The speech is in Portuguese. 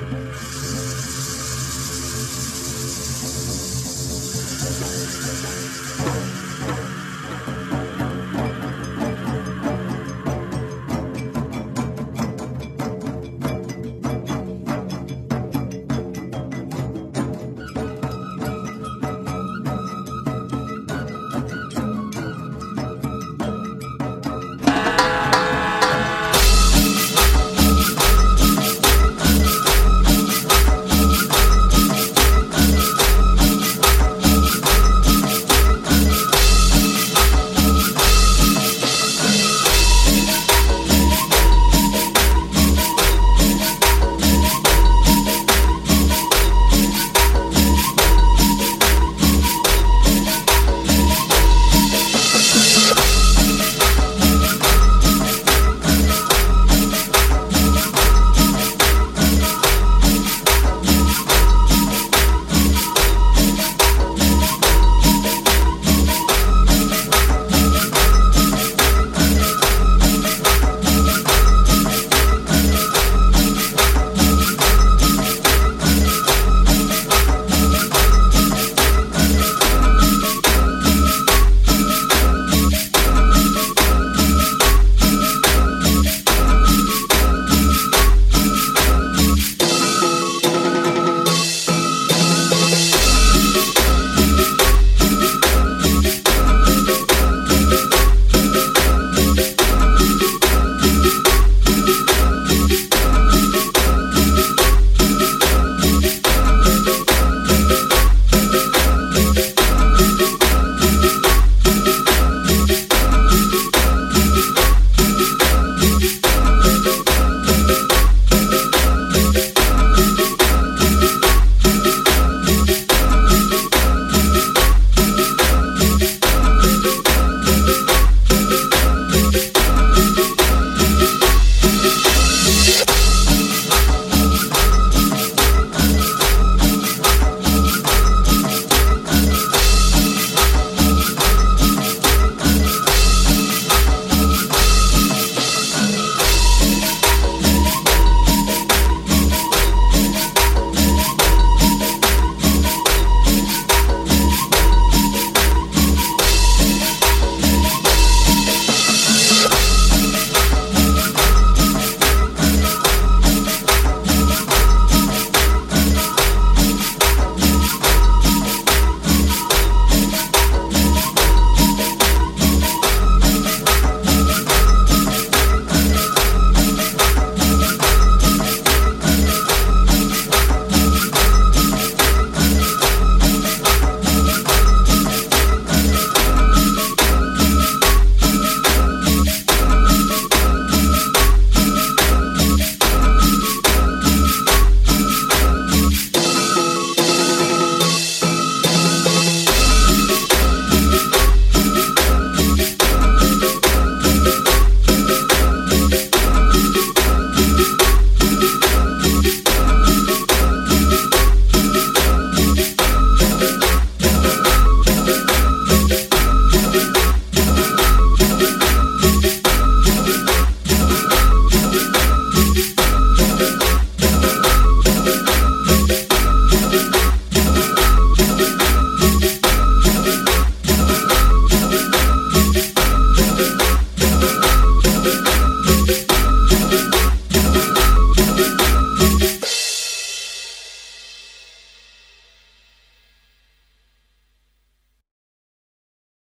Música